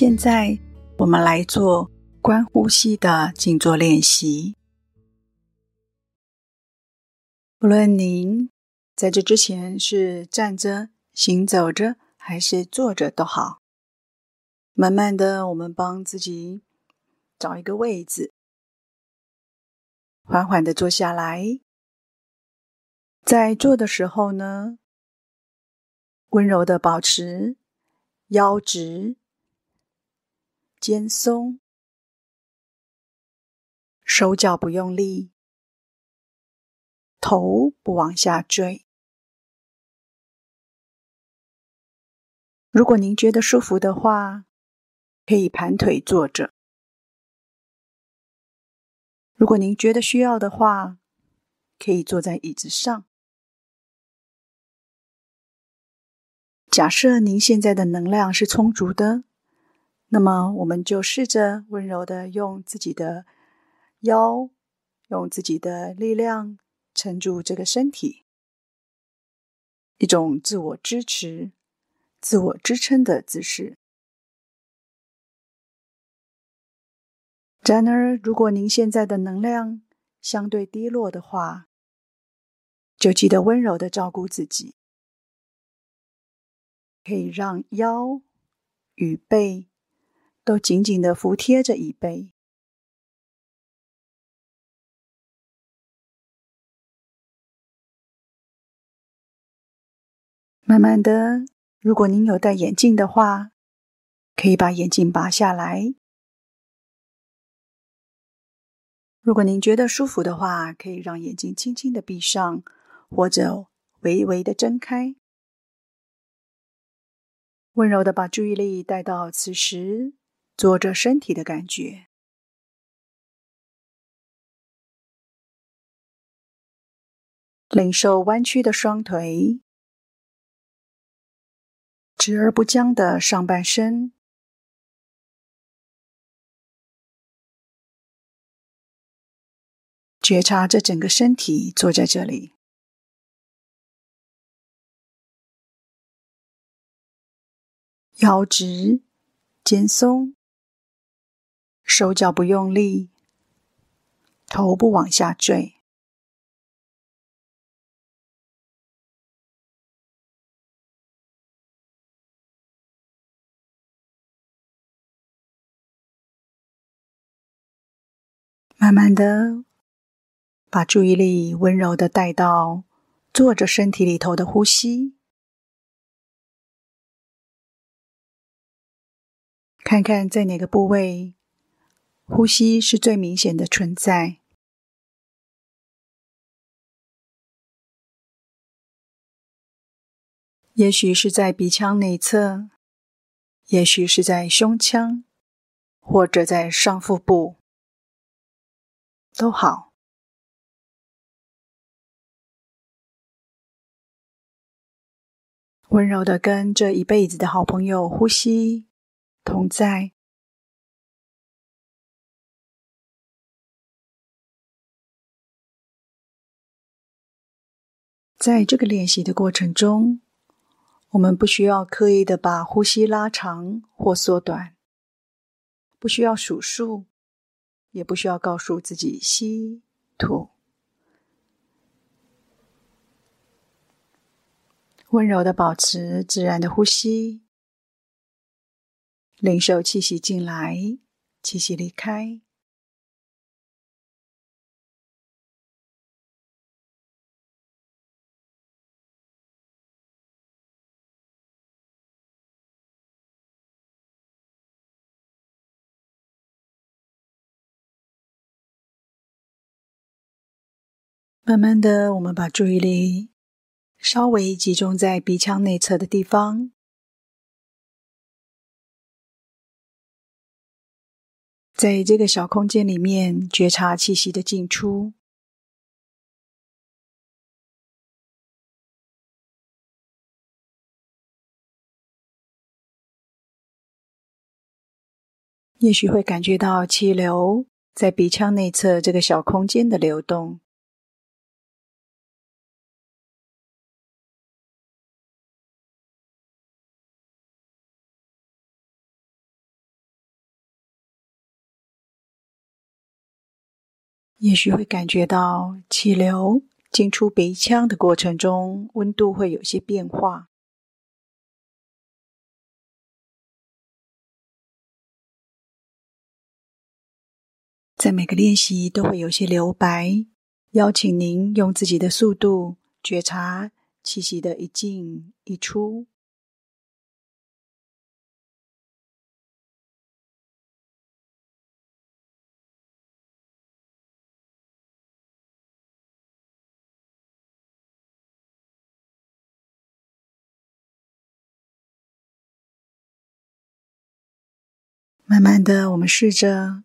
现在，我们来做观呼吸的静坐练习。无论您在这之前是站着、行走着，还是坐着都好，慢慢的，我们帮自己找一个位置，缓缓的坐下来。在坐的时候呢，温柔的保持腰直、肩松，手脚不用力。头不往下坠。如果您觉得舒服的话，可以盘腿坐着；如果您觉得需要的话，可以坐在椅子上。假设您现在的能量是充足的，那么我们就试着温柔的用自己的腰，用自己的力量。撑住这个身体，一种自我支持、自我支撑的姿势。然而，如果您现在的能量相对低落的话，就记得温柔的照顾自己，可以让腰与背都紧紧的服贴着椅背。慢慢的，如果您有戴眼镜的话，可以把眼镜拔下来。如果您觉得舒服的话，可以让眼睛轻轻的闭上，或者微微的睁开。温柔的把注意力带到此时坐着身体的感觉，领受弯曲的双腿。直而不僵的上半身，觉察着整个身体坐在这里，腰直，肩松，手脚不用力，头不往下坠。慢慢的，把注意力温柔的带到坐着身体里头的呼吸，看看在哪个部位呼吸是最明显的存在。也许是在鼻腔内侧，也许是在胸腔，或者在上腹部。都好，温柔的跟这一辈子的好朋友呼吸同在。在这个练习的过程中，我们不需要刻意的把呼吸拉长或缩短，不需要数数。也不需要告诉自己吸吐，温柔的保持自然的呼吸，领受气息进来，气息离开。慢慢的，我们把注意力稍微集中在鼻腔内侧的地方，在这个小空间里面觉察气息的进出。也许会感觉到气流在鼻腔内侧这个小空间的流动。也许会感觉到气流进出鼻腔的过程中，温度会有些变化。在每个练习都会有些留白，邀请您用自己的速度觉察气息的一进一出。慢慢的，我们试着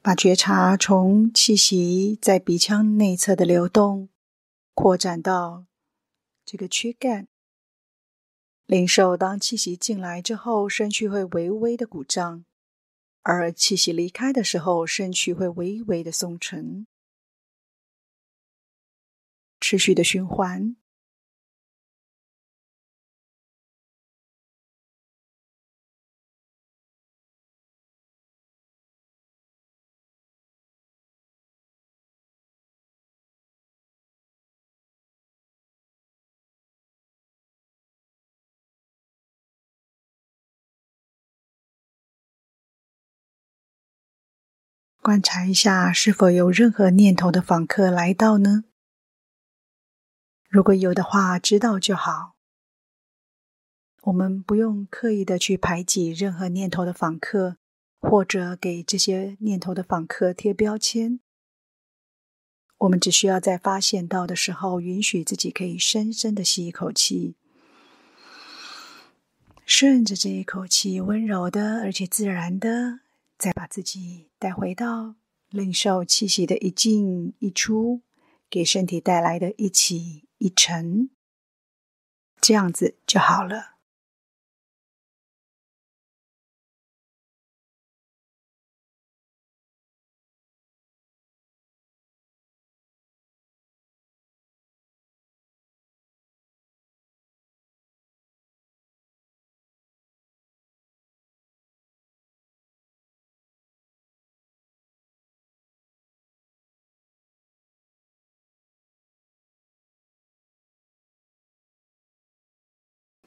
把觉察从气息在鼻腔内侧的流动，扩展到这个躯干，灵兽当气息进来之后，身躯会微微的鼓胀；而气息离开的时候，身躯会微微的松沉。持续的循环。观察一下，是否有任何念头的访客来到呢？如果有的话，知道就好。我们不用刻意的去排挤任何念头的访客，或者给这些念头的访客贴标签。我们只需要在发现到的时候，允许自己可以深深的吸一口气，顺着这一口气，温柔的而且自然的。再把自己带回到领受气息的一进一出，给身体带来的一起一沉，这样子就好了。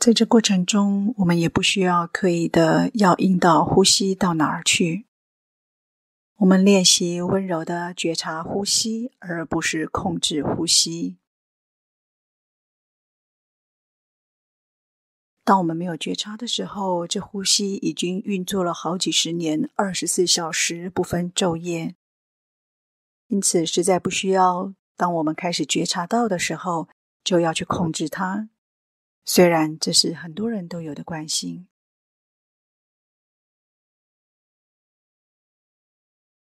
在这过程中，我们也不需要刻意的要引导呼吸到哪儿去。我们练习温柔的觉察呼吸，而不是控制呼吸。当我们没有觉察的时候，这呼吸已经运作了好几十年，二十四小时不分昼夜。因此，实在不需要当我们开始觉察到的时候，就要去控制它。虽然这是很多人都有的关心，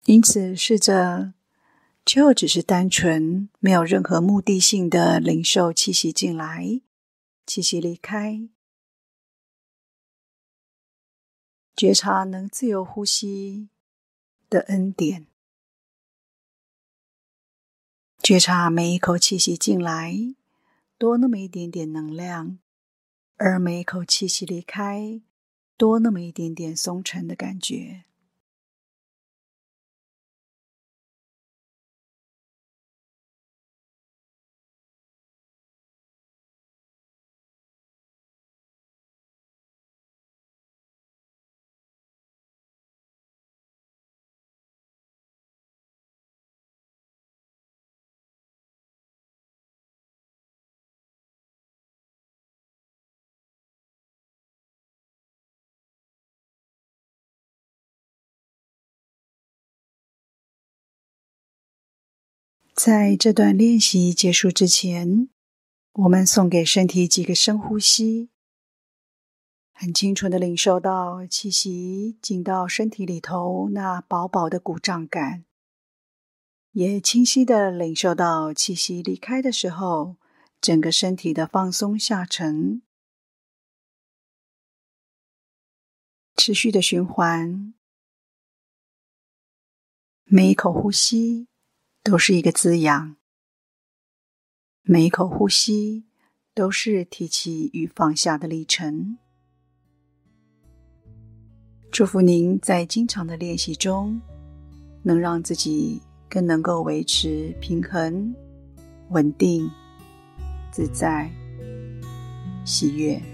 因此试着就只是单纯没有任何目的性的领受气息进来，气息离开，觉察能自由呼吸的恩典，觉察每一口气息进来多那么一点点能量。而每一口气息离开，多那么一点点松沉的感觉。在这段练习结束之前，我们送给身体几个深呼吸，很清楚的领受到气息进到身体里头那薄薄的鼓胀感，也清晰的领受到气息离开的时候，整个身体的放松下沉，持续的循环，每一口呼吸。都是一个滋养，每一口呼吸都是提起与放下的历程。祝福您在经常的练习中，能让自己更能够维持平衡、稳定、自在、喜悦。